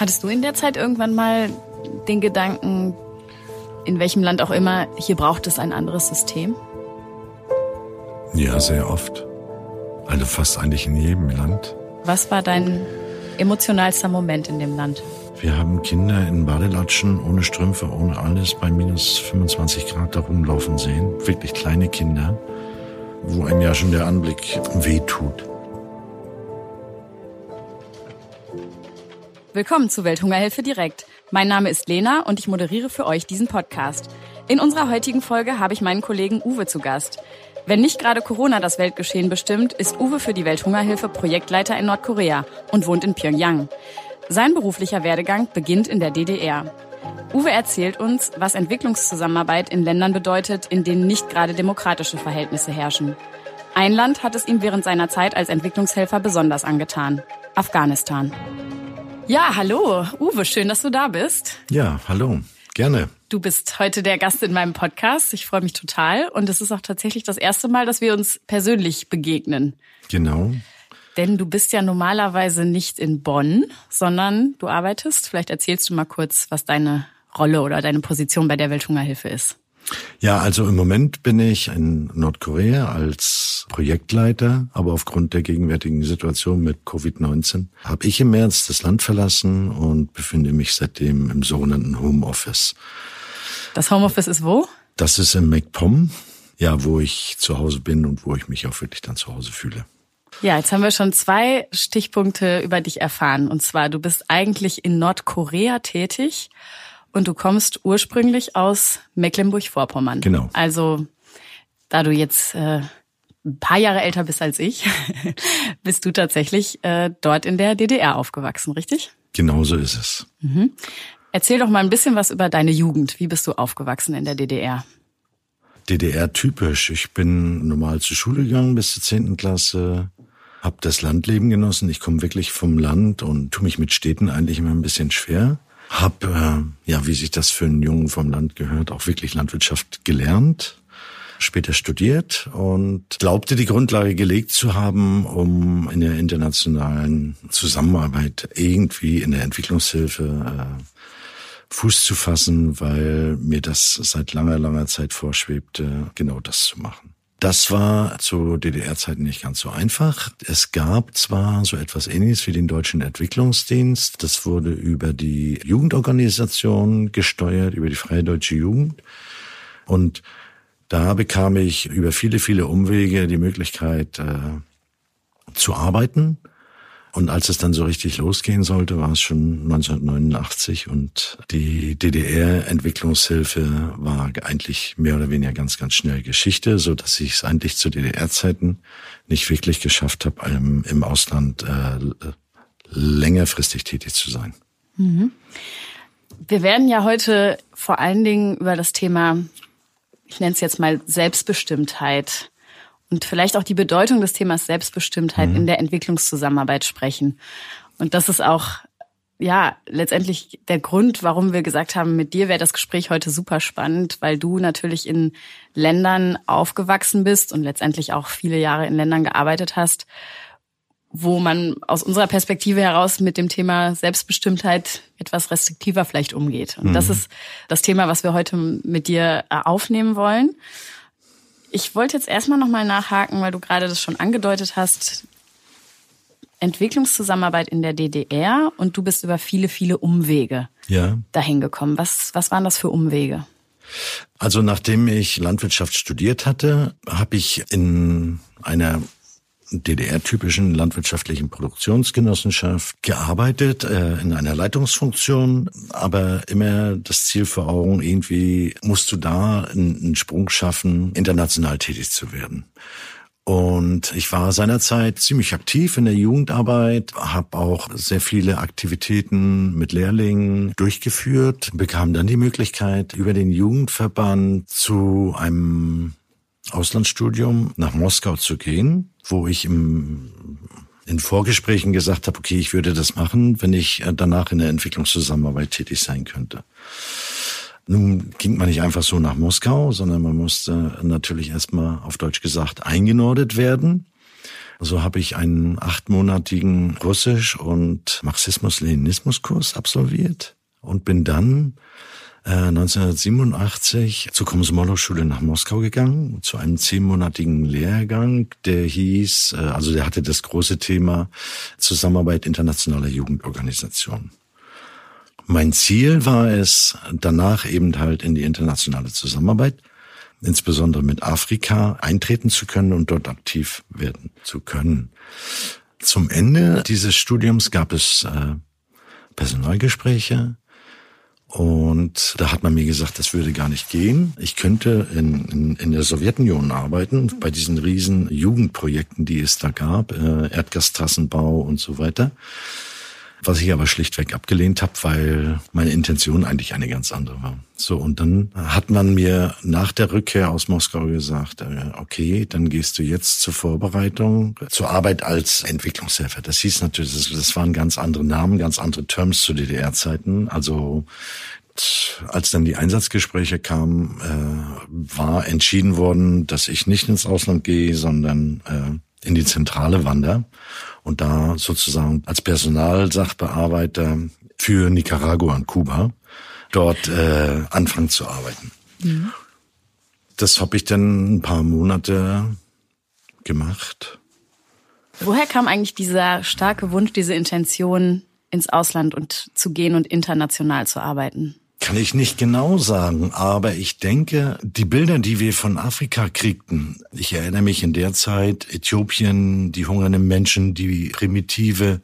Hattest du in der Zeit irgendwann mal den Gedanken, in welchem Land auch immer, hier braucht es ein anderes System? Ja, sehr oft. Also fast eigentlich in jedem Land. Was war dein emotionalster Moment in dem Land? Wir haben Kinder in Badelatschen, ohne Strümpfe, ohne alles, bei minus 25 Grad da rumlaufen sehen. Wirklich kleine Kinder, wo einem ja schon der Anblick wehtut. Willkommen zu Welthungerhilfe direkt. Mein Name ist Lena und ich moderiere für euch diesen Podcast. In unserer heutigen Folge habe ich meinen Kollegen Uwe zu Gast. Wenn nicht gerade Corona das Weltgeschehen bestimmt, ist Uwe für die Welthungerhilfe Projektleiter in Nordkorea und wohnt in Pyongyang. Sein beruflicher Werdegang beginnt in der DDR. Uwe erzählt uns, was Entwicklungszusammenarbeit in Ländern bedeutet, in denen nicht gerade demokratische Verhältnisse herrschen. Ein Land hat es ihm während seiner Zeit als Entwicklungshelfer besonders angetan. Afghanistan. Ja, hallo, Uwe, schön, dass du da bist. Ja, hallo, gerne. Du bist heute der Gast in meinem Podcast. Ich freue mich total. Und es ist auch tatsächlich das erste Mal, dass wir uns persönlich begegnen. Genau. Denn du bist ja normalerweise nicht in Bonn, sondern du arbeitest. Vielleicht erzählst du mal kurz, was deine Rolle oder deine Position bei der Welthungerhilfe ist. Ja, also im Moment bin ich in Nordkorea als Projektleiter, aber aufgrund der gegenwärtigen Situation mit Covid-19 habe ich im März das Land verlassen und befinde mich seitdem im sogenannten Homeoffice. Das Homeoffice ist wo? Das ist in MacPom, ja, wo ich zu Hause bin und wo ich mich auch wirklich dann zu Hause fühle. Ja, jetzt haben wir schon zwei Stichpunkte über dich erfahren. Und zwar, du bist eigentlich in Nordkorea tätig und du kommst ursprünglich aus Mecklenburg-Vorpommern. Genau. Also, da du jetzt äh, ein paar Jahre älter bist als ich, bist du tatsächlich äh, dort in der DDR aufgewachsen, richtig? Genau so ist es. Mhm. Erzähl doch mal ein bisschen was über deine Jugend. Wie bist du aufgewachsen in der DDR? DDR-typisch. Ich bin normal zur Schule gegangen bis zur zehnten Klasse, habe das Landleben genossen. Ich komme wirklich vom Land und tue mich mit Städten eigentlich immer ein bisschen schwer. Hab, äh, ja, wie sich das für einen Jungen vom Land gehört, auch wirklich Landwirtschaft gelernt, später studiert und glaubte, die Grundlage gelegt zu haben, um in der internationalen Zusammenarbeit irgendwie in der Entwicklungshilfe äh, Fuß zu fassen, weil mir das seit langer, langer Zeit vorschwebte, genau das zu machen. Das war zu DDR-Zeiten nicht ganz so einfach. Es gab zwar so etwas Ähnliches wie den Deutschen Entwicklungsdienst. Das wurde über die Jugendorganisation gesteuert, über die Freie Deutsche Jugend. Und da bekam ich über viele, viele Umwege die Möglichkeit äh, zu arbeiten und als es dann so richtig losgehen sollte, war es schon 1989 und die DDR-Entwicklungshilfe war eigentlich mehr oder weniger ganz, ganz schnell Geschichte, so dass ich es eigentlich zu DDR-Zeiten nicht wirklich geschafft habe, im Ausland äh, längerfristig tätig zu sein. Mhm. Wir werden ja heute vor allen Dingen über das Thema, ich nenne es jetzt mal Selbstbestimmtheit und vielleicht auch die Bedeutung des Themas Selbstbestimmtheit mhm. in der Entwicklungszusammenarbeit sprechen. Und das ist auch ja, letztendlich der Grund, warum wir gesagt haben, mit dir wäre das Gespräch heute super spannend, weil du natürlich in Ländern aufgewachsen bist und letztendlich auch viele Jahre in Ländern gearbeitet hast, wo man aus unserer Perspektive heraus mit dem Thema Selbstbestimmtheit etwas restriktiver vielleicht umgeht. Und mhm. das ist das Thema, was wir heute mit dir aufnehmen wollen. Ich wollte jetzt erstmal nochmal nachhaken, weil du gerade das schon angedeutet hast. Entwicklungszusammenarbeit in der DDR und du bist über viele, viele Umwege ja. dahin gekommen. Was, was waren das für Umwege? Also nachdem ich Landwirtschaft studiert hatte, habe ich in einer DDR-typischen landwirtschaftlichen Produktionsgenossenschaft gearbeitet, äh, in einer Leitungsfunktion, aber immer das Ziel vor Augen, irgendwie musst du da einen, Sprung schaffen, international tätig zu werden. Und ich war seinerzeit ziemlich aktiv in der Jugendarbeit, habe auch sehr viele Aktivitäten mit Lehrlingen durchgeführt, bekam dann die Möglichkeit, über den Jugendverband zu einem Auslandsstudium nach Moskau zu gehen, wo ich im, in Vorgesprächen gesagt habe, okay, ich würde das machen, wenn ich äh, danach in der Entwicklungszusammenarbeit tätig sein könnte. Nun ging man nicht einfach so nach Moskau, sondern man musste natürlich erstmal auf Deutsch gesagt eingenordet werden. So habe ich einen achtmonatigen Russisch- und Marxismus-Leninismus-Kurs absolviert und bin dann 1987 äh, zur Komsomolow-Schule nach Moskau gegangen, zu einem zehnmonatigen Lehrgang, der hieß, äh, also der hatte das große Thema Zusammenarbeit internationaler Jugendorganisationen. Mein Ziel war es, danach eben halt in die internationale Zusammenarbeit, insbesondere mit Afrika, eintreten zu können und dort aktiv werden zu können. Zum Ende dieses Studiums gab es äh, Personalgespräche, und da hat man mir gesagt, das würde gar nicht gehen. Ich könnte in, in, in der Sowjetunion arbeiten, bei diesen riesen Jugendprojekten, die es da gab, äh, Erdgastrassenbau und so weiter was ich aber schlichtweg abgelehnt habe, weil meine Intention eigentlich eine ganz andere war. So, und dann hat man mir nach der Rückkehr aus Moskau gesagt, äh, okay, dann gehst du jetzt zur Vorbereitung, zur Arbeit als Entwicklungshelfer. Das hieß natürlich, das, das waren ganz andere Namen, ganz andere Terms zu DDR-Zeiten. Also als dann die Einsatzgespräche kamen, äh, war entschieden worden, dass ich nicht ins Ausland gehe, sondern äh, in die Zentrale wandere und da sozusagen als Personalsachbearbeiter für Nicaragua und Kuba dort äh, anfangen zu arbeiten. Mhm. Das habe ich dann ein paar Monate gemacht. Woher kam eigentlich dieser starke Wunsch, diese Intention, ins Ausland und zu gehen und international zu arbeiten? Kann ich nicht genau sagen, aber ich denke, die Bilder, die wir von Afrika kriegten, ich erinnere mich in der Zeit, Äthiopien, die hungernden Menschen, die primitive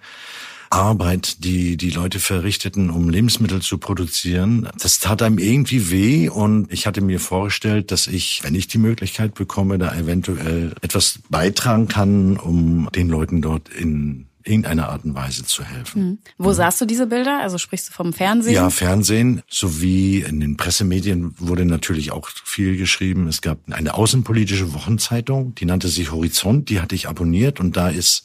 Arbeit, die die Leute verrichteten, um Lebensmittel zu produzieren, das tat einem irgendwie weh und ich hatte mir vorgestellt, dass ich, wenn ich die Möglichkeit bekomme, da eventuell etwas beitragen kann, um den Leuten dort in irgendeiner Art und Weise zu helfen. Mhm. Wo mhm. sahst du diese Bilder? Also sprichst du vom Fernsehen? Ja, Fernsehen sowie in den Pressemedien wurde natürlich auch viel geschrieben. Es gab eine außenpolitische Wochenzeitung, die nannte sich Horizont, die hatte ich abonniert und da ist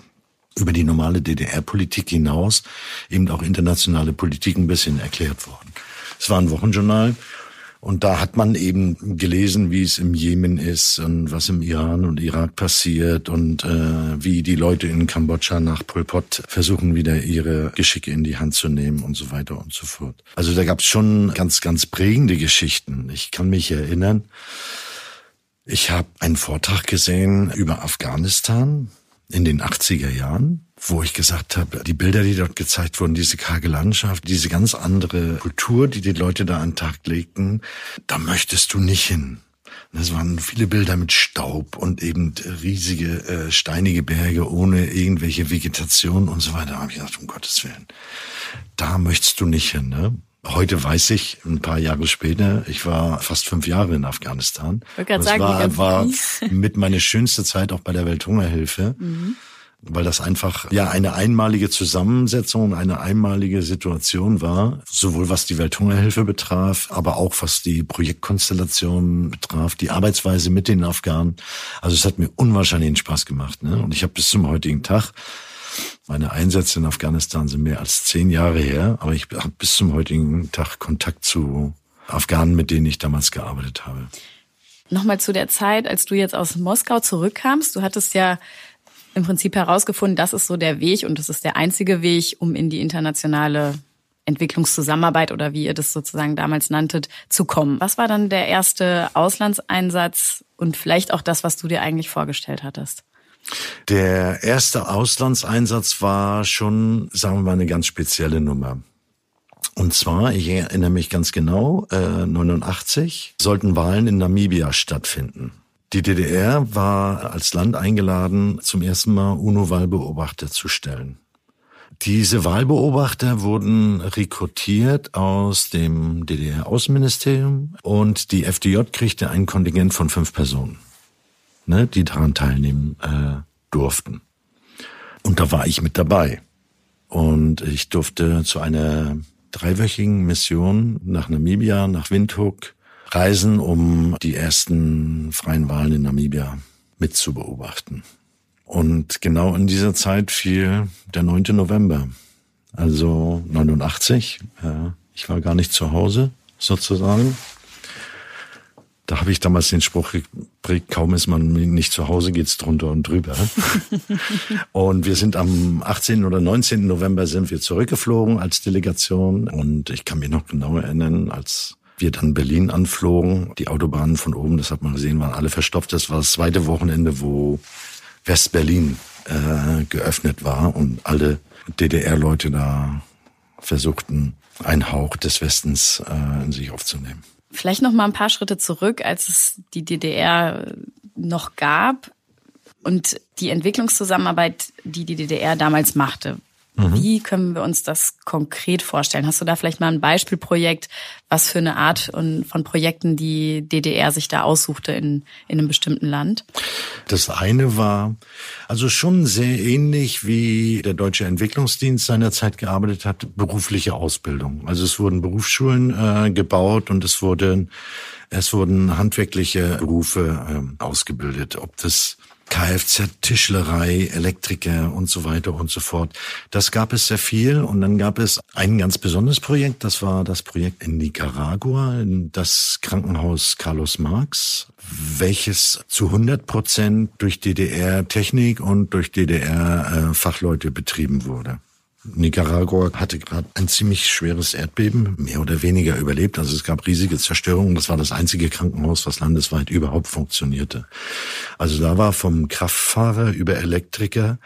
über die normale DDR-Politik hinaus eben auch internationale Politik ein bisschen erklärt worden. Es war ein Wochenjournal und da hat man eben gelesen, wie es im Jemen ist und was im Iran und Irak passiert und äh, wie die Leute in Kambodscha nach Pol Pot versuchen, wieder ihre Geschicke in die Hand zu nehmen und so weiter und so fort. Also da gab es schon ganz, ganz prägende Geschichten. Ich kann mich erinnern, ich habe einen Vortrag gesehen über Afghanistan in den 80er Jahren wo ich gesagt habe, die Bilder, die dort gezeigt wurden, diese karge Landschaft, diese ganz andere Kultur, die die Leute da an den Tag legten, da möchtest du nicht hin. Das waren viele Bilder mit Staub und eben riesige äh, steinige Berge ohne irgendwelche Vegetation und so weiter. Da habe ich gedacht, um Gottes Willen, da möchtest du nicht hin. Ne? Heute weiß ich, ein paar Jahre später, ich war fast fünf Jahre in Afghanistan. Ich das sagen, war, war mit meine schönste Zeit auch bei der Welthungerhilfe. Mhm weil das einfach ja eine einmalige Zusammensetzung, eine einmalige Situation war, sowohl was die Welthungerhilfe betraf, aber auch was die Projektkonstellation betraf, die Arbeitsweise mit den Afghanen. Also es hat mir unwahrscheinlichen Spaß gemacht. Ne? Und ich habe bis zum heutigen Tag meine Einsätze in Afghanistan sind mehr als zehn Jahre her, aber ich habe bis zum heutigen Tag Kontakt zu Afghanen, mit denen ich damals gearbeitet habe. Nochmal zu der Zeit, als du jetzt aus Moskau zurückkamst. Du hattest ja im Prinzip herausgefunden, das ist so der Weg und das ist der einzige Weg, um in die internationale Entwicklungszusammenarbeit oder wie ihr das sozusagen damals nanntet, zu kommen. Was war dann der erste Auslandseinsatz und vielleicht auch das, was du dir eigentlich vorgestellt hattest? Der erste Auslandseinsatz war schon, sagen wir mal, eine ganz spezielle Nummer. Und zwar, ich erinnere mich ganz genau, äh, 89 sollten Wahlen in Namibia stattfinden. Die DDR war als Land eingeladen, zum ersten Mal UNO-Wahlbeobachter zu stellen. Diese Wahlbeobachter wurden rekrutiert aus dem DDR-Außenministerium und die FDJ kriegte ein Kontingent von fünf Personen, ne, die daran teilnehmen äh, durften. Und da war ich mit dabei. Und ich durfte zu einer dreiwöchigen Mission nach Namibia, nach Windhoek, reisen, um die ersten freien Wahlen in Namibia mitzubeobachten. Und genau in dieser Zeit fiel der 9. November, also 89. ich war gar nicht zu Hause, sozusagen. Da habe ich damals den Spruch geprägt, kaum ist man nicht zu Hause, geht's drunter und drüber. und wir sind am 18. oder 19. November sind wir zurückgeflogen als Delegation. Und ich kann mich noch genau erinnern, als wir dann Berlin anflogen, die Autobahnen von oben, das hat man gesehen, waren alle verstopft. Das war das zweite Wochenende, wo West-Berlin äh, geöffnet war und alle DDR-Leute da versuchten, einen Hauch des Westens äh, in sich aufzunehmen. Vielleicht noch mal ein paar Schritte zurück, als es die DDR noch gab und die Entwicklungszusammenarbeit, die die DDR damals machte. Mhm. Wie können wir uns das konkret vorstellen? Hast du da vielleicht mal ein Beispielprojekt, was für eine Art von Projekten die DDR sich da aussuchte in, in einem bestimmten Land? Das eine war also schon sehr ähnlich, wie der Deutsche Entwicklungsdienst seinerzeit gearbeitet hat, berufliche Ausbildung. Also es wurden Berufsschulen äh, gebaut und es wurden es wurden handwerkliche Berufe äh, ausgebildet. Ob das Kfz, Tischlerei, Elektriker und so weiter und so fort. Das gab es sehr viel und dann gab es ein ganz besonderes Projekt, das war das Projekt in Nicaragua, das Krankenhaus Carlos Marx, welches zu 100 Prozent durch DDR-Technik und durch DDR-Fachleute betrieben wurde. Nicaragua hatte gerade ein ziemlich schweres Erdbeben, mehr oder weniger überlebt. Also es gab riesige Zerstörungen. Das war das einzige Krankenhaus, was landesweit überhaupt funktionierte. Also da war vom Kraftfahrer über Elektriker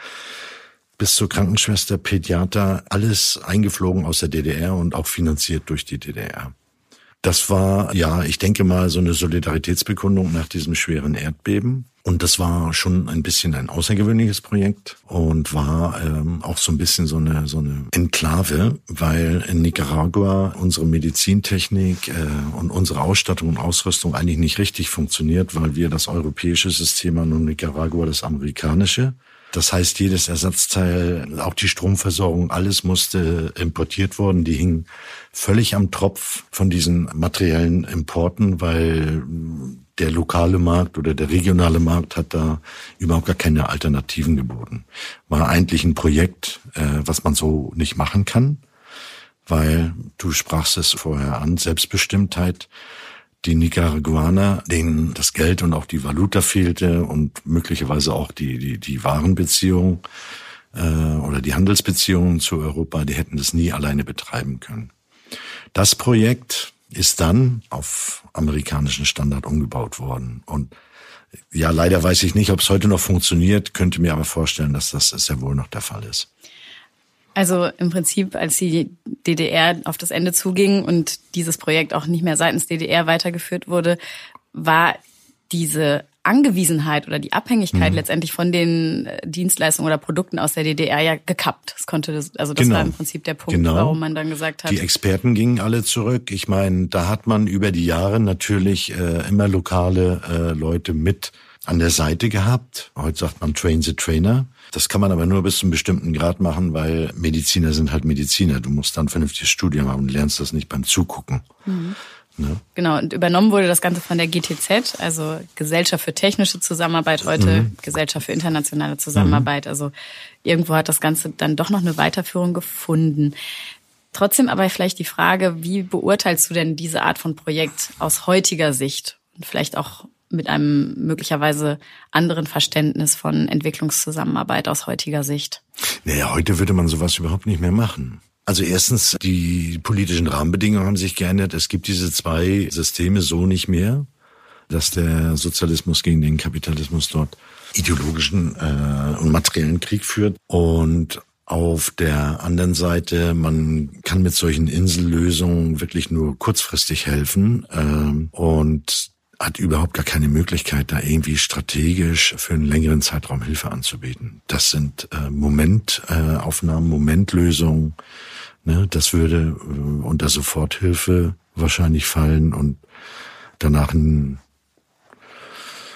bis zur Krankenschwester, Pädiater, alles eingeflogen aus der DDR und auch finanziert durch die DDR. Das war, ja, ich denke mal, so eine Solidaritätsbekundung nach diesem schweren Erdbeben. Und das war schon ein bisschen ein außergewöhnliches Projekt und war ähm, auch so ein bisschen so eine, so eine Enklave, weil in Nicaragua unsere Medizintechnik äh, und unsere Ausstattung und Ausrüstung eigentlich nicht richtig funktioniert, weil wir das europäische System haben und Nicaragua das amerikanische. Das heißt, jedes Ersatzteil, auch die Stromversorgung, alles musste importiert worden. Die hingen völlig am Tropf von diesen materiellen Importen, weil der lokale Markt oder der regionale Markt hat da überhaupt gar keine Alternativen geboten. War eigentlich ein Projekt, äh, was man so nicht machen kann, weil du sprachst es vorher an, Selbstbestimmtheit die Nicaraguaner, denen das Geld und auch die Valuta fehlte und möglicherweise auch die, die, die Warenbeziehung äh, oder die Handelsbeziehungen zu Europa, die hätten das nie alleine betreiben können. Das Projekt ist dann auf amerikanischen Standard umgebaut worden. Und ja, leider weiß ich nicht, ob es heute noch funktioniert, könnte mir aber vorstellen, dass das sehr wohl noch der Fall ist. Also im Prinzip, als die DDR auf das Ende zuging und dieses Projekt auch nicht mehr seitens DDR weitergeführt wurde, war diese Angewiesenheit oder die Abhängigkeit mhm. letztendlich von den äh, Dienstleistungen oder Produkten aus der DDR ja gekappt. Das konnte das, also das genau. war im Prinzip der Punkt, genau. warum man dann gesagt hat. Die Experten gingen alle zurück. Ich meine, da hat man über die Jahre natürlich äh, immer lokale äh, Leute mit an der Seite gehabt. Heute sagt man Train the Trainer. Das kann man aber nur bis zu einem bestimmten Grad machen, weil Mediziner sind halt Mediziner. Du musst dann vernünftiges Studium haben und lernst das nicht beim Zugucken. Mhm. Ne? Genau, und übernommen wurde das Ganze von der GTZ, also Gesellschaft für technische Zusammenarbeit, heute mhm. Gesellschaft für internationale Zusammenarbeit. Mhm. Also irgendwo hat das Ganze dann doch noch eine Weiterführung gefunden. Trotzdem aber vielleicht die Frage, wie beurteilst du denn diese Art von Projekt aus heutiger Sicht und vielleicht auch mit einem möglicherweise anderen Verständnis von Entwicklungszusammenarbeit aus heutiger Sicht? Naja, heute würde man sowas überhaupt nicht mehr machen. Also erstens, die politischen Rahmenbedingungen haben sich geändert. Es gibt diese zwei Systeme so nicht mehr, dass der Sozialismus gegen den Kapitalismus dort ideologischen äh, und materiellen Krieg führt. Und auf der anderen Seite, man kann mit solchen Insellösungen wirklich nur kurzfristig helfen. Ähm, und hat überhaupt gar keine Möglichkeit, da irgendwie strategisch für einen längeren Zeitraum Hilfe anzubieten. Das sind äh, Momentaufnahmen, äh, Momentlösungen. Ne? Das würde äh, unter Soforthilfe wahrscheinlich fallen und danach ein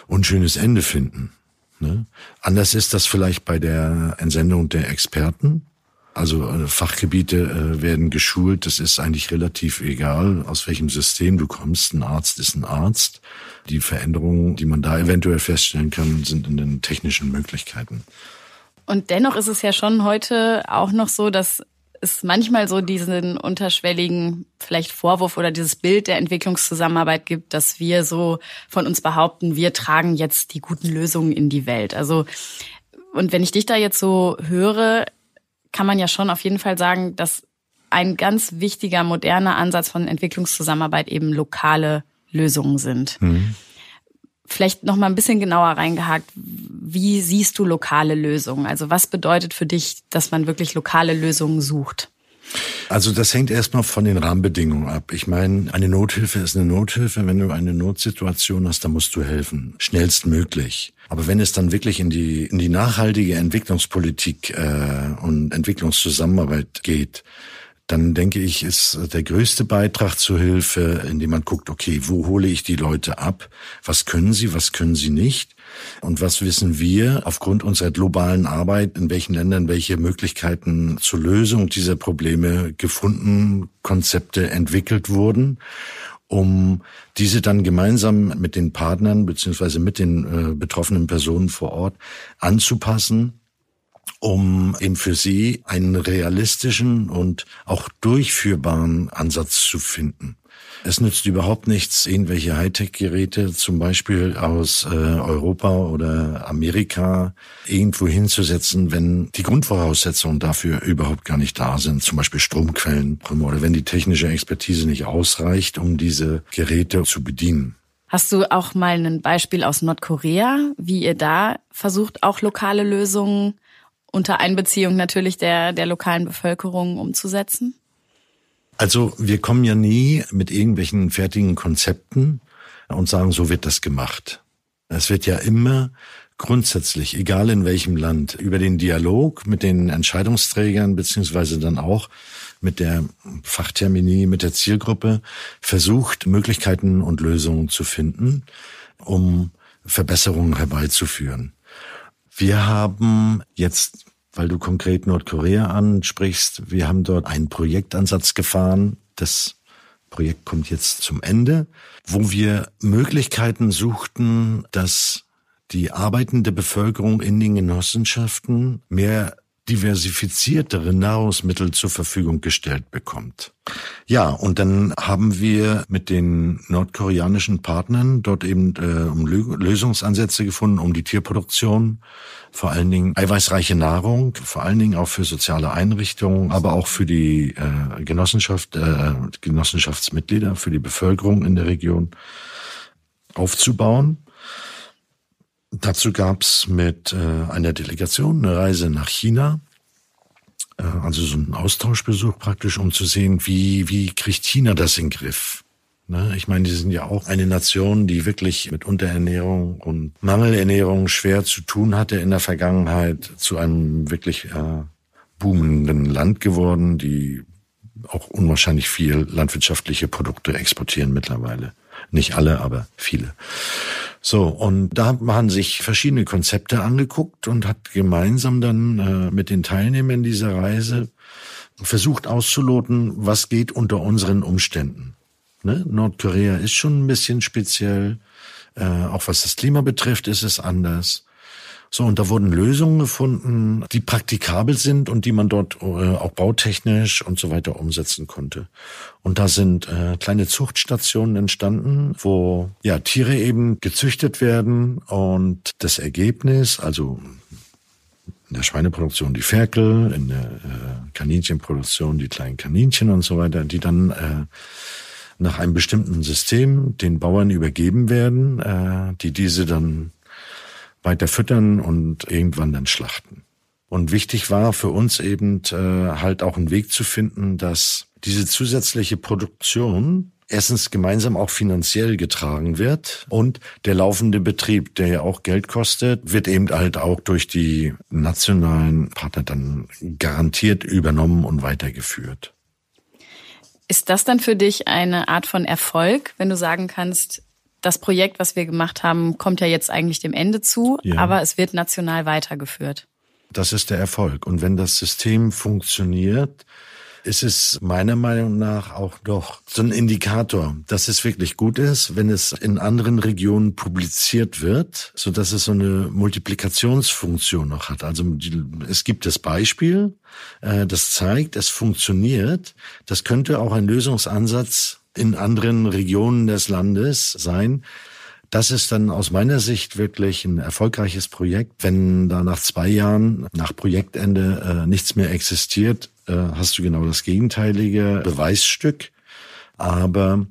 unschönes Ende finden. Ne? Anders ist das vielleicht bei der Entsendung der Experten. Also äh, Fachgebiete äh, werden geschult. Das ist eigentlich relativ egal, aus welchem System du kommst. Ein Arzt ist ein Arzt. Die Veränderungen, die man da eventuell feststellen kann, sind in den technischen Möglichkeiten. Und dennoch ist es ja schon heute auch noch so, dass es manchmal so diesen unterschwelligen vielleicht Vorwurf oder dieses Bild der Entwicklungszusammenarbeit gibt, dass wir so von uns behaupten, wir tragen jetzt die guten Lösungen in die Welt. Also und wenn ich dich da jetzt so höre, kann man ja schon auf jeden Fall sagen, dass ein ganz wichtiger moderner Ansatz von Entwicklungszusammenarbeit eben lokale Lösungen sind. Mhm. Vielleicht noch mal ein bisschen genauer reingehakt. Wie siehst du lokale Lösungen? Also was bedeutet für dich, dass man wirklich lokale Lösungen sucht? Also das hängt erstmal von den Rahmenbedingungen ab. Ich meine, eine Nothilfe ist eine Nothilfe. Wenn du eine Notsituation hast, dann musst du helfen, schnellstmöglich. Aber wenn es dann wirklich in die in die nachhaltige Entwicklungspolitik äh, und Entwicklungszusammenarbeit geht, dann denke ich, ist der größte Beitrag zur Hilfe, indem man guckt, okay, wo hole ich die Leute ab? Was können sie, was können sie nicht? Und was wissen wir aufgrund unserer globalen Arbeit, in welchen Ländern welche Möglichkeiten zur Lösung dieser Probleme gefunden, Konzepte entwickelt wurden? um diese dann gemeinsam mit den Partnern beziehungsweise mit den äh, betroffenen Personen vor Ort anzupassen um eben für sie einen realistischen und auch durchführbaren Ansatz zu finden. Es nützt überhaupt nichts, irgendwelche Hightech-Geräte zum Beispiel aus äh, Europa oder Amerika irgendwo hinzusetzen, wenn die Grundvoraussetzungen dafür überhaupt gar nicht da sind, zum Beispiel Stromquellen oder wenn die technische Expertise nicht ausreicht, um diese Geräte zu bedienen. Hast du auch mal ein Beispiel aus Nordkorea, wie ihr da versucht, auch lokale Lösungen unter Einbeziehung natürlich der, der lokalen Bevölkerung umzusetzen? Also wir kommen ja nie mit irgendwelchen fertigen Konzepten und sagen, so wird das gemacht. Es wird ja immer grundsätzlich, egal in welchem Land, über den Dialog mit den Entscheidungsträgern beziehungsweise dann auch mit der Fachtermini, mit der Zielgruppe versucht, Möglichkeiten und Lösungen zu finden, um Verbesserungen herbeizuführen. Wir haben jetzt, weil du konkret Nordkorea ansprichst, wir haben dort einen Projektansatz gefahren. Das Projekt kommt jetzt zum Ende, wo wir Möglichkeiten suchten, dass die arbeitende Bevölkerung in den Genossenschaften mehr diversifiziertere Nahrungsmittel zur Verfügung gestellt bekommt. Ja, und dann haben wir mit den nordkoreanischen Partnern dort eben äh, Lösungsansätze gefunden, um die Tierproduktion, vor allen Dingen eiweißreiche Nahrung, vor allen Dingen auch für soziale Einrichtungen, aber auch für die äh, Genossenschaft, äh, Genossenschaftsmitglieder, für die Bevölkerung in der Region aufzubauen. Dazu gab's mit äh, einer Delegation eine Reise nach China, äh, also so ein Austauschbesuch praktisch, um zu sehen, wie, wie kriegt China das in den Griff. Ne? Ich meine, die sind ja auch eine Nation, die wirklich mit Unterernährung und Mangelernährung schwer zu tun hatte in der Vergangenheit, zu einem wirklich äh, boomenden Land geworden, die auch unwahrscheinlich viel landwirtschaftliche Produkte exportieren mittlerweile. Nicht alle, aber viele. So, und da hat man sich verschiedene Konzepte angeguckt und hat gemeinsam dann äh, mit den Teilnehmern dieser Reise versucht auszuloten, was geht unter unseren Umständen. Ne? Nordkorea ist schon ein bisschen speziell. Äh, auch was das Klima betrifft, ist es anders. So, und da wurden Lösungen gefunden, die praktikabel sind und die man dort äh, auch bautechnisch und so weiter umsetzen konnte. Und da sind äh, kleine Zuchtstationen entstanden, wo ja Tiere eben gezüchtet werden und das Ergebnis, also in der Schweineproduktion die Ferkel, in der äh, Kaninchenproduktion die kleinen Kaninchen und so weiter, die dann äh, nach einem bestimmten System den Bauern übergeben werden, äh, die diese dann weiter füttern und irgendwann dann schlachten. Und wichtig war für uns eben äh, halt auch einen Weg zu finden, dass diese zusätzliche Produktion erstens gemeinsam auch finanziell getragen wird und der laufende Betrieb, der ja auch Geld kostet, wird eben halt auch durch die nationalen Partner dann garantiert übernommen und weitergeführt. Ist das dann für dich eine Art von Erfolg, wenn du sagen kannst, das Projekt, was wir gemacht haben, kommt ja jetzt eigentlich dem Ende zu, ja. aber es wird national weitergeführt. Das ist der Erfolg. Und wenn das System funktioniert, ist es meiner Meinung nach auch doch so ein Indikator, dass es wirklich gut ist, wenn es in anderen Regionen publiziert wird, so dass es so eine Multiplikationsfunktion noch hat. Also es gibt das Beispiel, äh, das zeigt, es funktioniert. Das könnte auch ein Lösungsansatz in anderen Regionen des Landes sein, das ist dann aus meiner Sicht wirklich ein erfolgreiches Projekt. Wenn da nach zwei Jahren, nach Projektende, äh, nichts mehr existiert, äh, hast du genau das gegenteilige Beweisstück. Aber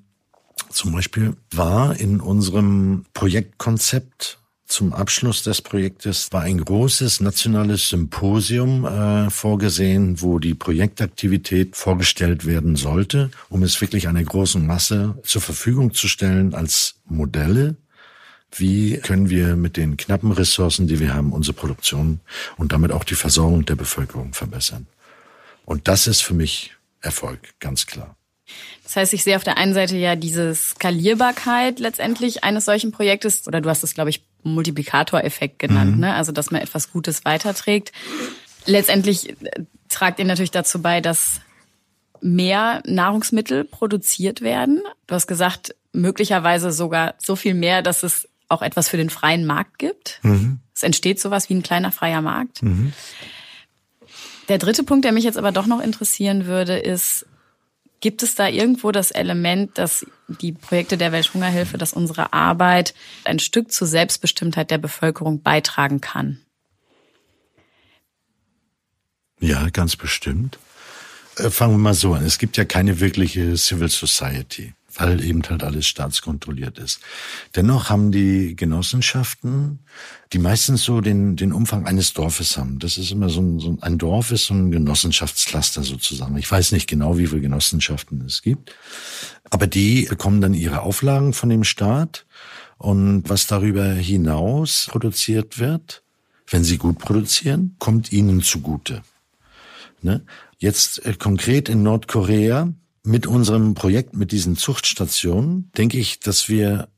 zum Beispiel war in unserem Projektkonzept zum Abschluss des Projektes war ein großes nationales Symposium äh, vorgesehen, wo die Projektaktivität vorgestellt werden sollte, um es wirklich einer großen Masse zur Verfügung zu stellen als Modelle wie können wir mit den knappen Ressourcen, die wir haben, unsere Produktion und damit auch die Versorgung der Bevölkerung verbessern. Und das ist für mich Erfolg, ganz klar. Das heißt, ich sehe auf der einen Seite ja diese Skalierbarkeit letztendlich eines solchen Projektes, oder du hast es, glaube ich, Multiplikatoreffekt genannt, mhm. ne? also dass man etwas Gutes weiterträgt. Letztendlich äh, tragt ihr natürlich dazu bei, dass mehr Nahrungsmittel produziert werden. Du hast gesagt, möglicherweise sogar so viel mehr, dass es auch etwas für den freien Markt gibt. Mhm. Es entsteht sowas wie ein kleiner freier Markt. Mhm. Der dritte Punkt, der mich jetzt aber doch noch interessieren würde, ist, gibt es da irgendwo das Element, dass die Projekte der Welthungerhilfe, dass unsere Arbeit ein Stück zur Selbstbestimmtheit der Bevölkerung beitragen kann? Ja, ganz bestimmt. Äh, fangen wir mal so an. Es gibt ja keine wirkliche Civil Society weil eben halt alles staatskontrolliert ist. Dennoch haben die Genossenschaften, die meistens so den, den Umfang eines Dorfes haben. Das ist immer so ein, so ein Dorf ist so ein Genossenschaftscluster sozusagen. Ich weiß nicht genau, wie viele Genossenschaften es gibt, aber die bekommen dann ihre Auflagen von dem Staat und was darüber hinaus produziert wird, wenn sie gut produzieren, kommt ihnen zugute. Ne? Jetzt äh, konkret in Nordkorea mit unserem Projekt, mit diesen Zuchtstationen, denke ich, dass wir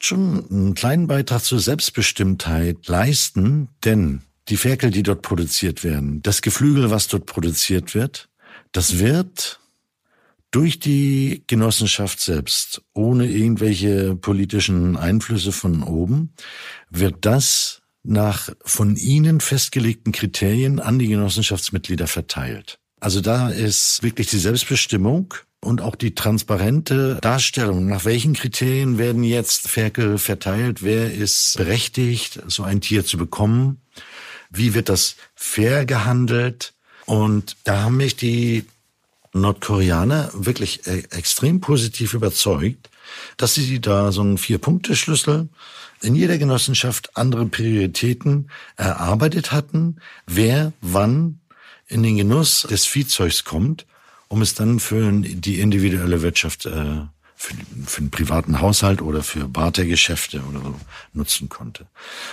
schon einen kleinen Beitrag zur Selbstbestimmtheit leisten, denn die Ferkel, die dort produziert werden, das Geflügel, was dort produziert wird, das wird durch die Genossenschaft selbst, ohne irgendwelche politischen Einflüsse von oben, wird das nach von ihnen festgelegten Kriterien an die Genossenschaftsmitglieder verteilt. Also da ist wirklich die Selbstbestimmung und auch die transparente Darstellung, nach welchen Kriterien werden jetzt Ferkel verteilt, wer ist berechtigt, so ein Tier zu bekommen, wie wird das fair gehandelt. Und da haben mich die Nordkoreaner wirklich äh, extrem positiv überzeugt, dass sie da so einen Vier-Punkte-Schlüssel in jeder Genossenschaft andere Prioritäten erarbeitet hatten, wer wann in den Genuss des Viehzeugs kommt, um es dann für die individuelle Wirtschaft, äh, für, für den privaten Haushalt oder für Bartergeschäfte oder so nutzen konnte.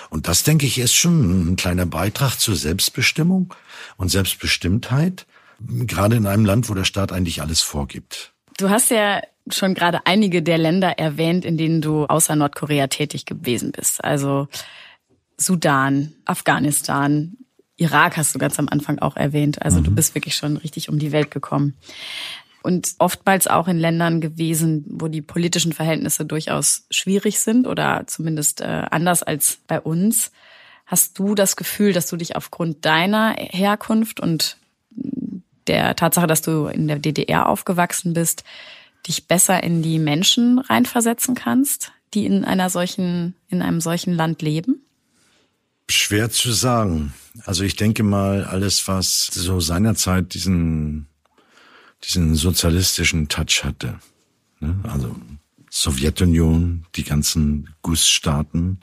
Und das, denke ich, ist schon ein kleiner Beitrag zur Selbstbestimmung und Selbstbestimmtheit, gerade in einem Land, wo der Staat eigentlich alles vorgibt. Du hast ja schon gerade einige der Länder erwähnt, in denen du außer Nordkorea tätig gewesen bist. Also Sudan, Afghanistan, Irak hast du ganz am Anfang auch erwähnt. Also mhm. du bist wirklich schon richtig um die Welt gekommen. Und oftmals auch in Ländern gewesen, wo die politischen Verhältnisse durchaus schwierig sind oder zumindest äh, anders als bei uns. Hast du das Gefühl, dass du dich aufgrund deiner Herkunft und der Tatsache, dass du in der DDR aufgewachsen bist, dich besser in die Menschen reinversetzen kannst, die in einer solchen, in einem solchen Land leben? Schwer zu sagen. Also ich denke mal, alles, was so seinerzeit diesen, diesen sozialistischen Touch hatte, ne? also Sowjetunion, die ganzen Gussstaaten,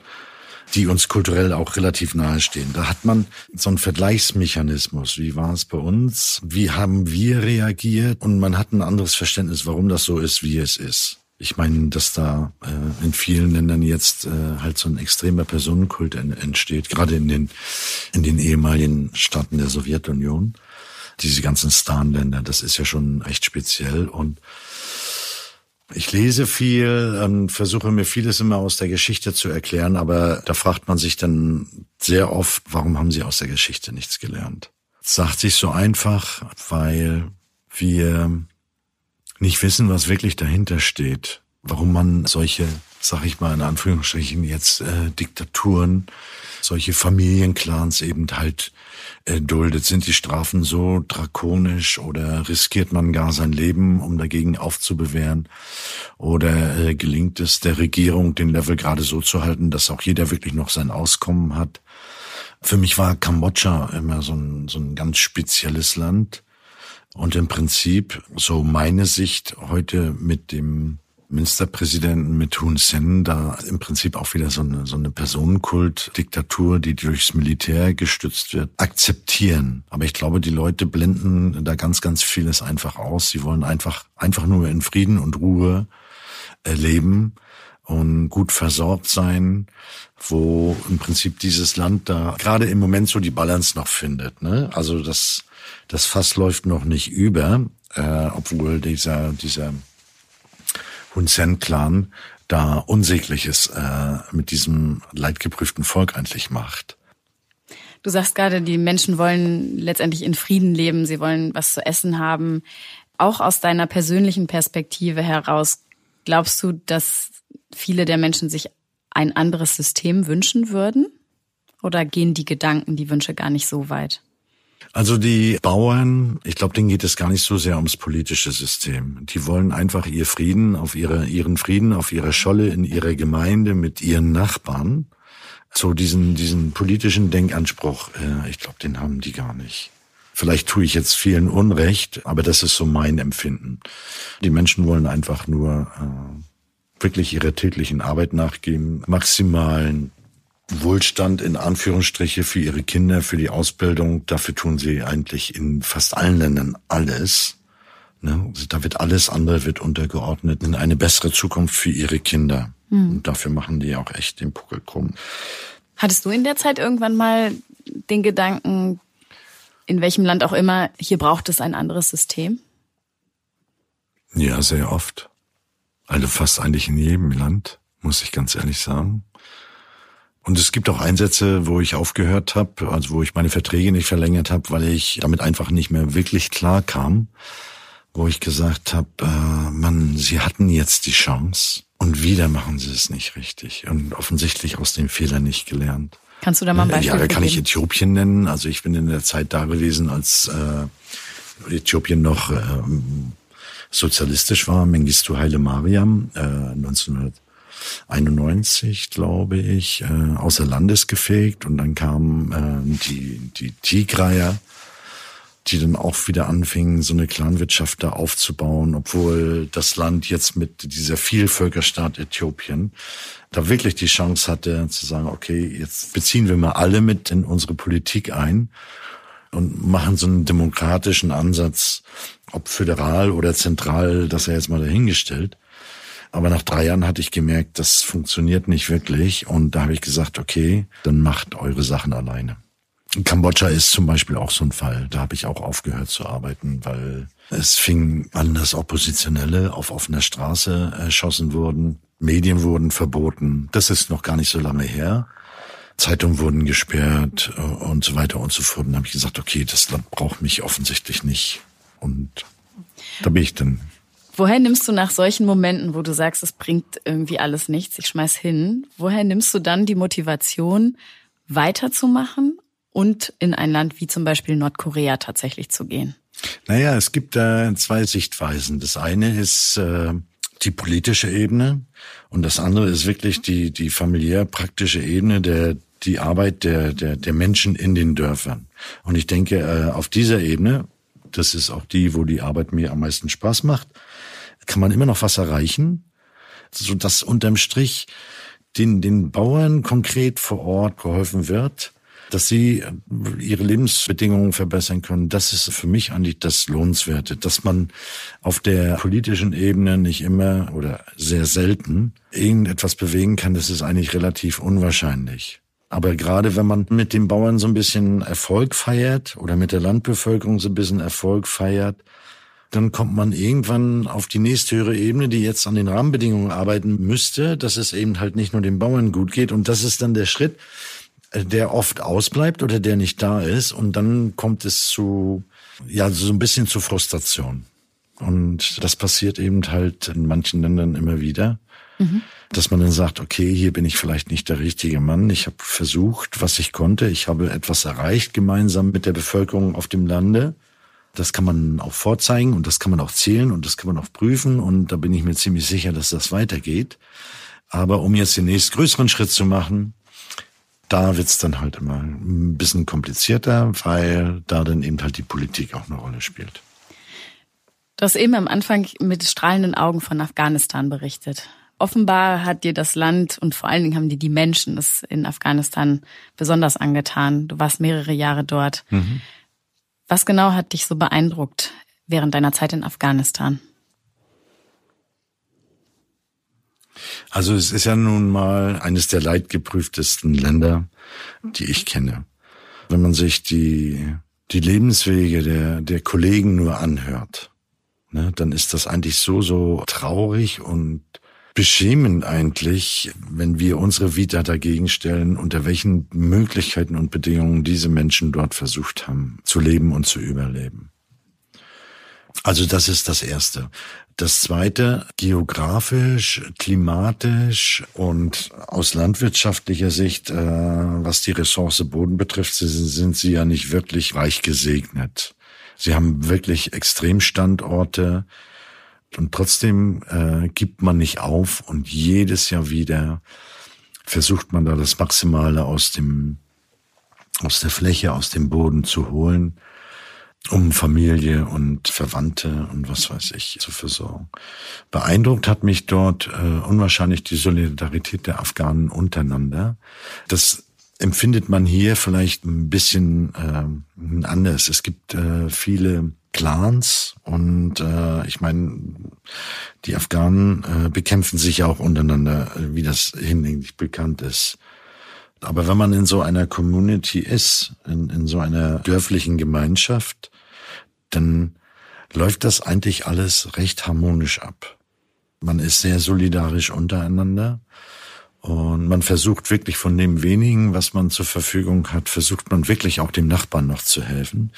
die uns kulturell auch relativ nahe stehen. Da hat man so einen Vergleichsmechanismus. Wie war es bei uns? Wie haben wir reagiert? Und man hat ein anderes Verständnis, warum das so ist, wie es ist. Ich meine, dass da äh, in vielen Ländern jetzt äh, halt so ein extremer Personenkult en entsteht, gerade in den in den ehemaligen Staaten der Sowjetunion. Diese ganzen Stan-Länder, das ist ja schon echt speziell und ich lese viel und versuche mir vieles immer aus der Geschichte zu erklären, aber da fragt man sich dann sehr oft, warum haben sie aus der Geschichte nichts gelernt? Das sagt sich so einfach, weil wir nicht wissen, was wirklich dahinter steht. Warum man solche, sag ich mal in Anführungsstrichen jetzt äh, Diktaturen, solche Familienclans eben halt äh, duldet. Sind die Strafen so drakonisch oder riskiert man gar sein Leben, um dagegen aufzubewehren? Oder äh, gelingt es der Regierung, den Level gerade so zu halten, dass auch jeder wirklich noch sein Auskommen hat? Für mich war Kambodscha immer so ein, so ein ganz spezielles Land. Und im Prinzip, so meine Sicht heute mit dem Ministerpräsidenten mit Hun Sen da im Prinzip auch wieder so eine, so eine Personenkult-Diktatur, die durchs Militär gestützt wird, akzeptieren. Aber ich glaube, die Leute blenden da ganz, ganz vieles einfach aus. Sie wollen einfach, einfach nur in Frieden und Ruhe leben und gut versorgt sein, wo im Prinzip dieses Land da gerade im Moment so die Balance noch findet. Ne? Also das, das Fass läuft noch nicht über, äh, obwohl dieser, dieser Hun Sen-Clan da Unsägliches äh, mit diesem leidgeprüften Volk eigentlich macht. Du sagst gerade, die Menschen wollen letztendlich in Frieden leben, sie wollen was zu essen haben. Auch aus deiner persönlichen Perspektive heraus, glaubst du, dass viele der Menschen sich ein anderes System wünschen würden? Oder gehen die Gedanken, die Wünsche gar nicht so weit? Also die Bauern, ich glaube, denen geht es gar nicht so sehr ums politische System. Die wollen einfach ihr Frieden auf ihre, ihren Frieden auf ihrer Scholle in ihrer Gemeinde mit ihren Nachbarn. So diesen, diesen politischen Denkanspruch, äh, ich glaube, den haben die gar nicht. Vielleicht tue ich jetzt vielen Unrecht, aber das ist so mein Empfinden. Die Menschen wollen einfach nur äh, wirklich ihrer täglichen Arbeit nachgehen, maximalen Wohlstand in Anführungsstriche für ihre Kinder, für die Ausbildung. Dafür tun sie eigentlich in fast allen Ländern alles. Ne? Also da wird alles andere wird untergeordnet in eine bessere Zukunft für ihre Kinder. Mhm. Und dafür machen die auch echt den Puckel krumm. Hattest du in der Zeit irgendwann mal den Gedanken, in welchem Land auch immer, hier braucht es ein anderes System? Ja, sehr oft. Also fast eigentlich in jedem Land, muss ich ganz ehrlich sagen. Und es gibt auch Einsätze, wo ich aufgehört habe, also wo ich meine Verträge nicht verlängert habe, weil ich damit einfach nicht mehr wirklich klar kam, wo ich gesagt habe, äh, man, sie hatten jetzt die Chance und wieder machen sie es nicht richtig und offensichtlich aus dem Fehler nicht gelernt. Kannst du da mal ein Beispiel Ja, da kann ich Äthiopien nennen. Also ich bin in der Zeit da gewesen, als äh, Äthiopien noch äh, sozialistisch war. Mengistu Haile Mariam äh, 1900 91, glaube ich, äh, außer Landes gefegt und dann kamen äh, die, die Tigreier, die dann auch wieder anfingen, so eine Clanwirtschaft da aufzubauen, obwohl das Land jetzt mit dieser Vielvölkerstaat Äthiopien da wirklich die Chance hatte zu sagen, okay, jetzt beziehen wir mal alle mit in unsere Politik ein und machen so einen demokratischen Ansatz, ob föderal oder zentral, das er jetzt mal dahingestellt. Aber nach drei Jahren hatte ich gemerkt, das funktioniert nicht wirklich. Und da habe ich gesagt, okay, dann macht eure Sachen alleine. Kambodscha ist zum Beispiel auch so ein Fall. Da habe ich auch aufgehört zu arbeiten, weil es fing an, dass Oppositionelle auf offener Straße erschossen wurden. Medien wurden verboten. Das ist noch gar nicht so lange her. Zeitungen wurden gesperrt äh, und so weiter und so fort. Und dann habe ich gesagt, okay, das Land braucht mich offensichtlich nicht. Und da bin ich dann Woher nimmst du nach solchen Momenten, wo du sagst, es bringt irgendwie alles nichts, ich schmeiß hin, woher nimmst du dann die Motivation, weiterzumachen und in ein Land wie zum Beispiel Nordkorea tatsächlich zu gehen? Naja, es gibt da zwei Sichtweisen. Das eine ist äh, die politische Ebene und das andere ist wirklich die, die familiär praktische Ebene der die Arbeit der, der, der Menschen in den Dörfern. Und ich denke, äh, auf dieser Ebene, das ist auch die, wo die Arbeit mir am meisten Spaß macht, kann man immer noch was erreichen, so dass unterm Strich den, den Bauern konkret vor Ort geholfen wird, dass sie ihre Lebensbedingungen verbessern können. Das ist für mich eigentlich das Lohnenswerte, dass man auf der politischen Ebene nicht immer oder sehr selten irgendetwas bewegen kann. Das ist eigentlich relativ unwahrscheinlich. Aber gerade wenn man mit den Bauern so ein bisschen Erfolg feiert oder mit der Landbevölkerung so ein bisschen Erfolg feiert, dann kommt man irgendwann auf die nächste höhere Ebene, die jetzt an den Rahmenbedingungen arbeiten müsste, dass es eben halt nicht nur den Bauern gut geht. Und das ist dann der Schritt, äh, der oft ausbleibt oder der nicht da ist und dann kommt es zu, ja, so ein bisschen zu Frustration. Und das passiert eben halt in manchen Ländern immer wieder, mhm. Dass man dann sagt, okay, hier bin ich vielleicht nicht der richtige Mann. Ich habe versucht, was ich konnte. Ich habe etwas erreicht gemeinsam mit der Bevölkerung auf dem Lande. Das kann man auch vorzeigen und das kann man auch zählen und das kann man auch prüfen und da bin ich mir ziemlich sicher, dass das weitergeht. Aber um jetzt den nächsten größeren Schritt zu machen, da wird's dann halt immer ein bisschen komplizierter, weil da dann eben halt die Politik auch eine Rolle spielt. Du hast eben am Anfang mit strahlenden Augen von Afghanistan berichtet. Offenbar hat dir das Land und vor allen Dingen haben dir die Menschen es in Afghanistan besonders angetan. Du warst mehrere Jahre dort. Mhm. Was genau hat dich so beeindruckt während deiner Zeit in Afghanistan? Also es ist ja nun mal eines der leidgeprüftesten Länder, die ich kenne. Wenn man sich die, die Lebenswege der, der Kollegen nur anhört, ne, dann ist das eigentlich so, so traurig und beschämend eigentlich, wenn wir unsere Vita dagegen stellen, unter welchen Möglichkeiten und Bedingungen diese Menschen dort versucht haben zu leben und zu überleben. Also das ist das Erste. Das zweite, geografisch, klimatisch und aus landwirtschaftlicher Sicht, äh, was die Ressource Boden betrifft, sind sie ja nicht wirklich reich gesegnet. Sie haben wirklich Extremstandorte und trotzdem äh, gibt man nicht auf und jedes Jahr wieder versucht man da das Maximale aus dem aus der Fläche, aus dem Boden zu holen um Familie und Verwandte und was weiß ich zu versorgen. Beeindruckt hat mich dort äh, unwahrscheinlich die Solidarität der Afghanen untereinander. Das empfindet man hier vielleicht ein bisschen äh, anders. Es gibt äh, viele Clans und äh, ich meine, die Afghanen äh, bekämpfen sich ja auch untereinander, wie das hinlänglich bekannt ist. Aber wenn man in so einer Community ist, in, in so einer dörflichen Gemeinschaft, dann läuft das eigentlich alles recht harmonisch ab. Man ist sehr solidarisch untereinander und man versucht wirklich von dem wenigen, was man zur Verfügung hat, versucht man wirklich auch dem Nachbarn noch zu helfen.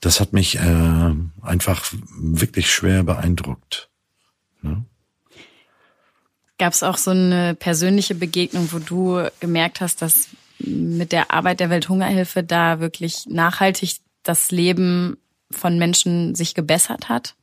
Das hat mich äh, einfach wirklich schwer beeindruckt. Ne? Gab es auch so eine persönliche Begegnung, wo du gemerkt hast, dass mit der Arbeit der Welthungerhilfe da wirklich nachhaltig das Leben von Menschen sich gebessert hat?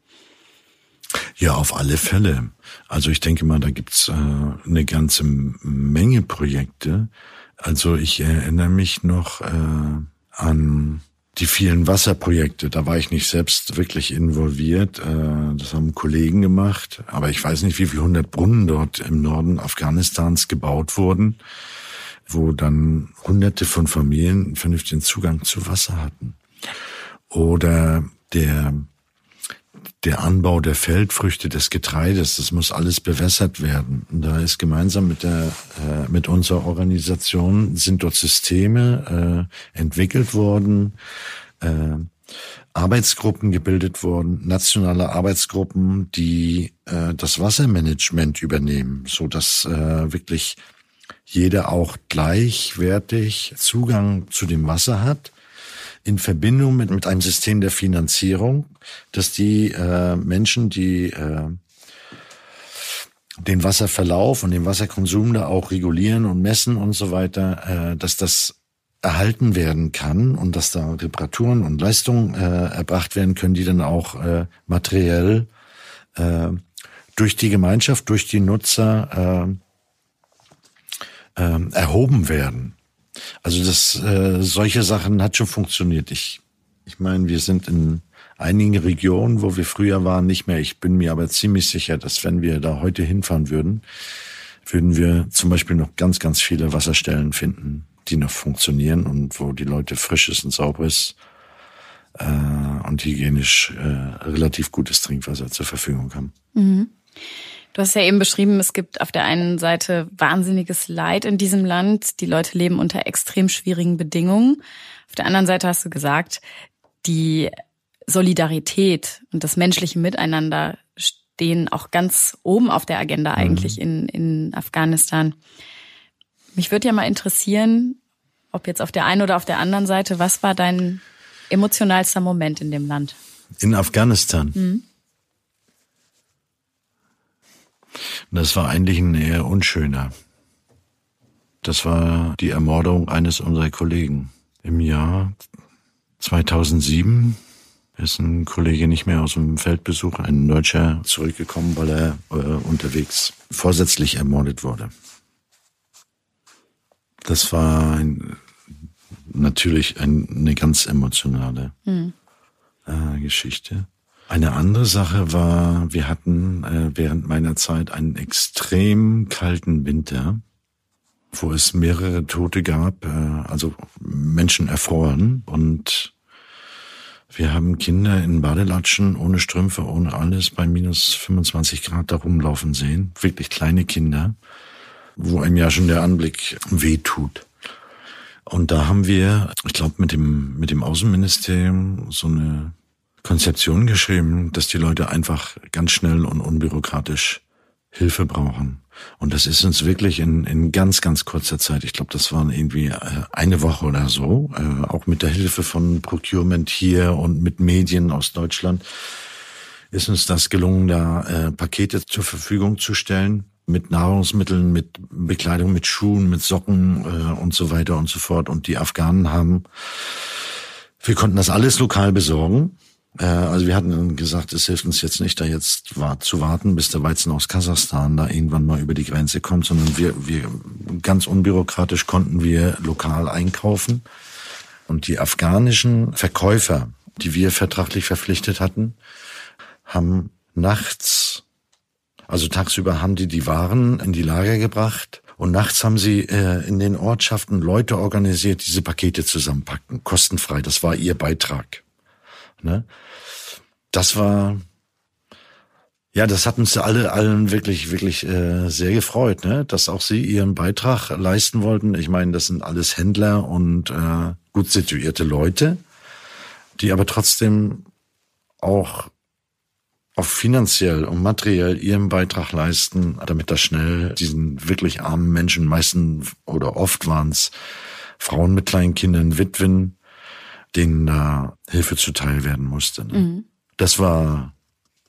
Ja, auf alle Fälle. Also ich denke mal, da gibt's äh, eine ganze Menge Projekte. Also ich erinnere mich noch äh, an die vielen Wasserprojekte, da war ich nicht selbst wirklich involviert. Äh, das haben Kollegen gemacht. Aber ich weiß nicht, wie viele hundert Brunnen dort im Norden Afghanistans gebaut wurden, wo dann hunderte von Familien vernünftigen Zugang zu Wasser hatten. Oder der der Anbau der Feldfrüchte, des Getreides, das muss alles bewässert werden. Und da ist gemeinsam mit der äh, mit unserer Organisation sind dort Systeme äh, entwickelt worden, äh, Arbeitsgruppen gebildet worden, nationale Arbeitsgruppen, die äh, das Wassermanagement übernehmen, so dass äh, wirklich jeder auch gleichwertig Zugang zu dem Wasser hat in Verbindung mit, mit einem System der Finanzierung, dass die äh, Menschen, die äh, den Wasserverlauf und den Wasserkonsum da auch regulieren und messen und so weiter, äh, dass das erhalten werden kann und dass da Reparaturen und Leistungen äh, erbracht werden können, die dann auch äh, materiell äh, durch die Gemeinschaft, durch die Nutzer äh, äh, erhoben werden. Also das, äh, solche Sachen hat schon funktioniert. Ich, ich meine, wir sind in einigen Regionen, wo wir früher waren, nicht mehr. Ich bin mir aber ziemlich sicher, dass wenn wir da heute hinfahren würden, würden wir zum Beispiel noch ganz, ganz viele Wasserstellen finden, die noch funktionieren und wo die Leute frisches und sauberes äh, und hygienisch äh, relativ gutes Trinkwasser zur Verfügung haben. Mhm. Du hast ja eben beschrieben, es gibt auf der einen Seite wahnsinniges Leid in diesem Land. Die Leute leben unter extrem schwierigen Bedingungen. Auf der anderen Seite hast du gesagt, die Solidarität und das menschliche Miteinander stehen auch ganz oben auf der Agenda mhm. eigentlich in, in Afghanistan. Mich würde ja mal interessieren, ob jetzt auf der einen oder auf der anderen Seite, was war dein emotionalster Moment in dem Land? In Afghanistan. Mhm. Das war eigentlich ein eher unschöner. Das war die Ermordung eines unserer Kollegen. Im Jahr 2007 ist ein Kollege nicht mehr aus dem Feldbesuch, ein Deutscher, zurückgekommen, weil er äh, unterwegs vorsätzlich ermordet wurde. Das war ein, natürlich ein, eine ganz emotionale mhm. äh, Geschichte. Eine andere Sache war, wir hatten äh, während meiner Zeit einen extrem kalten Winter, wo es mehrere Tote gab, äh, also Menschen erfroren und wir haben Kinder in Badelatschen, ohne Strümpfe, ohne alles, bei minus 25 Grad da rumlaufen sehen. Wirklich kleine Kinder, wo einem ja schon der Anblick weh tut. Und da haben wir, ich glaube, mit dem, mit dem Außenministerium so eine Konzeption geschrieben, dass die Leute einfach ganz schnell und unbürokratisch Hilfe brauchen. Und das ist uns wirklich in, in ganz, ganz kurzer Zeit, ich glaube, das waren irgendwie äh, eine Woche oder so, äh, auch mit der Hilfe von Procurement hier und mit Medien aus Deutschland, ist uns das gelungen, da äh, Pakete zur Verfügung zu stellen mit Nahrungsmitteln, mit Bekleidung, mit Schuhen, mit Socken und so weiter und so fort. Und die Afghanen haben, wir konnten das alles lokal besorgen also wir hatten gesagt, es hilft uns jetzt nicht, da jetzt zu warten, bis der Weizen aus Kasachstan da irgendwann mal über die Grenze kommt, sondern wir, wir ganz unbürokratisch konnten wir lokal einkaufen. Und die afghanischen Verkäufer, die wir vertraglich verpflichtet hatten, haben nachts, also tagsüber haben die die Waren in die Lager gebracht und nachts haben sie äh, in den Ortschaften Leute organisiert, diese Pakete zusammenpacken, kostenfrei. Das war ihr Beitrag. Ne? Das war, ja, das hat uns alle allen wirklich, wirklich äh, sehr gefreut, ne? dass auch sie ihren Beitrag leisten wollten. Ich meine, das sind alles Händler und äh, gut situierte Leute, die aber trotzdem auch auch finanziell und materiell ihren Beitrag leisten, damit das schnell diesen wirklich armen Menschen, meisten oder oft waren es Frauen mit kleinen Kindern, Witwen, denen da Hilfe zuteil werden musste. Ne? Mhm. Das war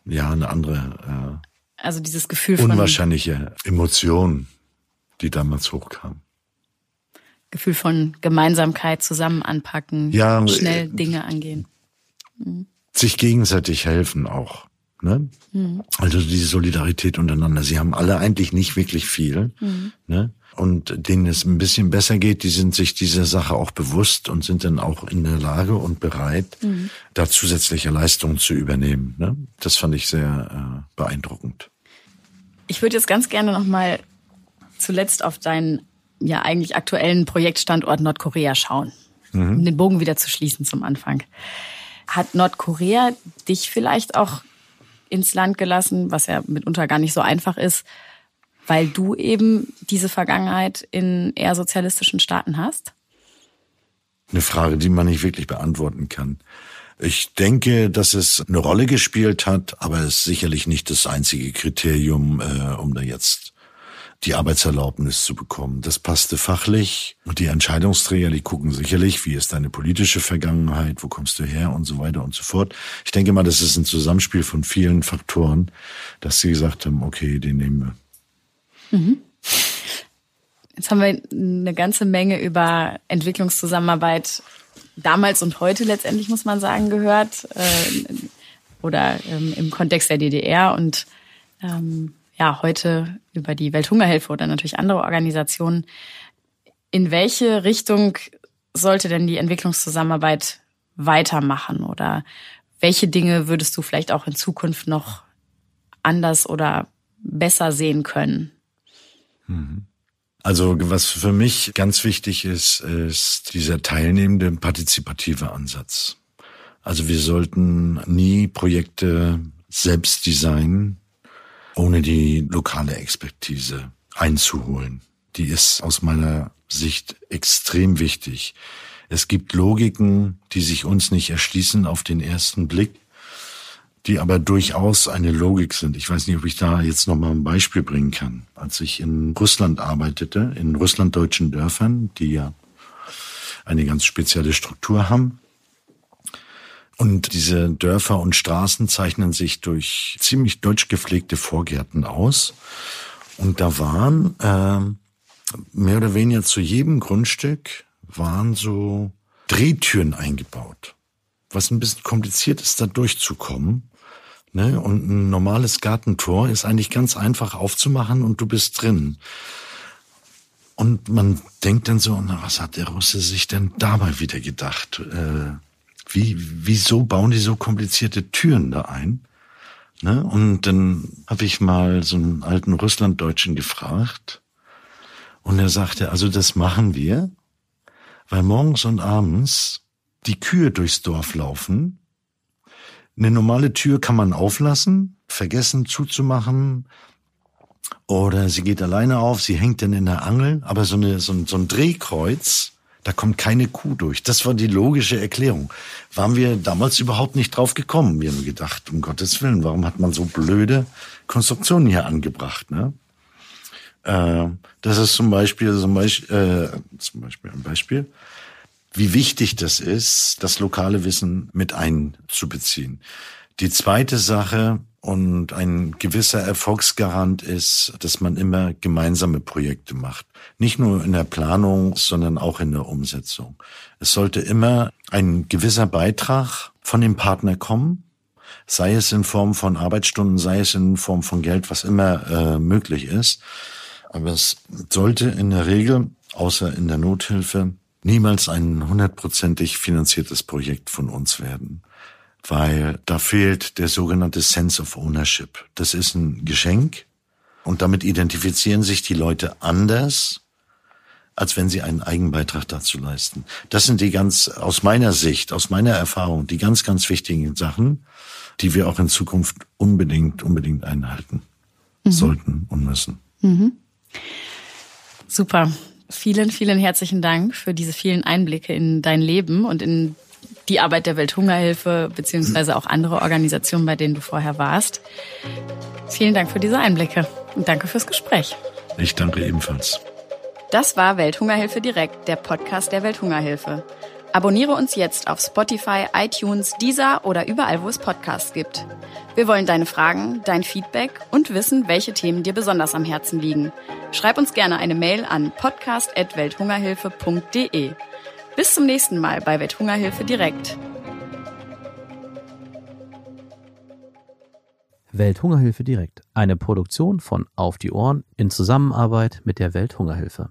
ja eine andere, äh, also dieses Gefühl von unwahrscheinliche Emotion, die damals hochkam. Gefühl von Gemeinsamkeit, zusammen anpacken, ja, schnell äh, Dinge angehen. Mhm. Sich gegenseitig helfen auch. Ne? Mhm. Also diese Solidarität untereinander. Sie haben alle eigentlich nicht wirklich viel. Mhm. Ne? Und denen es ein bisschen besser geht, die sind sich dieser Sache auch bewusst und sind dann auch in der Lage und bereit, mhm. da zusätzliche Leistungen zu übernehmen. Ne? Das fand ich sehr äh, beeindruckend. Ich würde jetzt ganz gerne nochmal zuletzt auf deinen ja eigentlich aktuellen Projektstandort Nordkorea schauen, mhm. um den Bogen wieder zu schließen zum Anfang. Hat Nordkorea dich vielleicht auch ins Land gelassen, was ja mitunter gar nicht so einfach ist, weil du eben diese Vergangenheit in eher sozialistischen Staaten hast? Eine Frage, die man nicht wirklich beantworten kann. Ich denke, dass es eine Rolle gespielt hat, aber es ist sicherlich nicht das einzige Kriterium, äh, um da jetzt die Arbeitserlaubnis zu bekommen. Das passte fachlich und die Entscheidungsträger, die gucken sicherlich, wie ist deine politische Vergangenheit, wo kommst du her und so weiter und so fort. Ich denke mal, das ist ein Zusammenspiel von vielen Faktoren, dass sie gesagt haben, okay, den nehmen wir. Mhm. Jetzt haben wir eine ganze Menge über Entwicklungszusammenarbeit damals und heute letztendlich, muss man sagen, gehört. Äh, oder ähm, im Kontext der DDR und ähm, ja, heute über die Welthungerhilfe oder natürlich andere Organisationen. In welche Richtung sollte denn die Entwicklungszusammenarbeit weitermachen? Oder welche Dinge würdest du vielleicht auch in Zukunft noch anders oder besser sehen können? Also was für mich ganz wichtig ist, ist dieser teilnehmende partizipative Ansatz. Also wir sollten nie Projekte selbst designen, ohne die lokale Expertise einzuholen. Die ist aus meiner Sicht extrem wichtig. Es gibt Logiken, die sich uns nicht erschließen auf den ersten Blick die aber durchaus eine Logik sind. Ich weiß nicht, ob ich da jetzt noch mal ein Beispiel bringen kann. Als ich in Russland arbeitete, in russlanddeutschen Dörfern, die ja eine ganz spezielle Struktur haben. Und diese Dörfer und Straßen zeichnen sich durch ziemlich deutsch gepflegte Vorgärten aus. Und da waren äh, mehr oder weniger zu jedem Grundstück waren so Drehtüren eingebaut. Was ein bisschen kompliziert ist, da durchzukommen. Ne? Und ein normales Gartentor ist eigentlich ganz einfach aufzumachen und du bist drin. Und man denkt dann so, na, was hat der Russe sich denn dabei wieder gedacht? Äh, wie, wieso bauen die so komplizierte Türen da ein? Ne? Und dann habe ich mal so einen alten Russlanddeutschen gefragt. Und er sagte, also das machen wir, weil morgens und abends die Kühe durchs Dorf laufen. Eine normale Tür kann man auflassen, vergessen zuzumachen, oder sie geht alleine auf, sie hängt dann in der Angel, aber so, eine, so, ein, so ein Drehkreuz, da kommt keine Kuh durch. Das war die logische Erklärung. Waren wir damals überhaupt nicht drauf gekommen. Wir haben gedacht, um Gottes Willen, warum hat man so blöde Konstruktionen hier angebracht? Ne? Äh, das ist zum Beispiel, zum Beispiel, äh, zum Beispiel ein Beispiel, wie wichtig das ist, das lokale Wissen mit einzubeziehen. Die zweite Sache, und ein gewisser Erfolgsgarant ist, dass man immer gemeinsame Projekte macht. Nicht nur in der Planung, sondern auch in der Umsetzung. Es sollte immer ein gewisser Beitrag von dem Partner kommen, sei es in Form von Arbeitsstunden, sei es in Form von Geld, was immer äh, möglich ist. Aber es sollte in der Regel, außer in der Nothilfe, niemals ein hundertprozentig finanziertes Projekt von uns werden weil da fehlt der sogenannte Sense of Ownership. Das ist ein Geschenk und damit identifizieren sich die Leute anders, als wenn sie einen Eigenbeitrag dazu leisten. Das sind die ganz, aus meiner Sicht, aus meiner Erfahrung, die ganz, ganz wichtigen Sachen, die wir auch in Zukunft unbedingt, unbedingt einhalten mhm. sollten und müssen. Mhm. Super. Vielen, vielen herzlichen Dank für diese vielen Einblicke in dein Leben und in die Arbeit der Welthungerhilfe beziehungsweise auch andere Organisationen, bei denen du vorher warst. Vielen Dank für diese Einblicke und danke fürs Gespräch. Ich danke ebenfalls. Das war Welthungerhilfe direkt, der Podcast der Welthungerhilfe. Abonniere uns jetzt auf Spotify, iTunes, Deezer oder überall, wo es Podcasts gibt. Wir wollen deine Fragen, dein Feedback und wissen, welche Themen dir besonders am Herzen liegen. Schreib uns gerne eine Mail an podcast.welthungerhilfe.de. Bis zum nächsten Mal bei Welthungerhilfe direkt. Welthungerhilfe direkt. Eine Produktion von Auf die Ohren in Zusammenarbeit mit der Welthungerhilfe.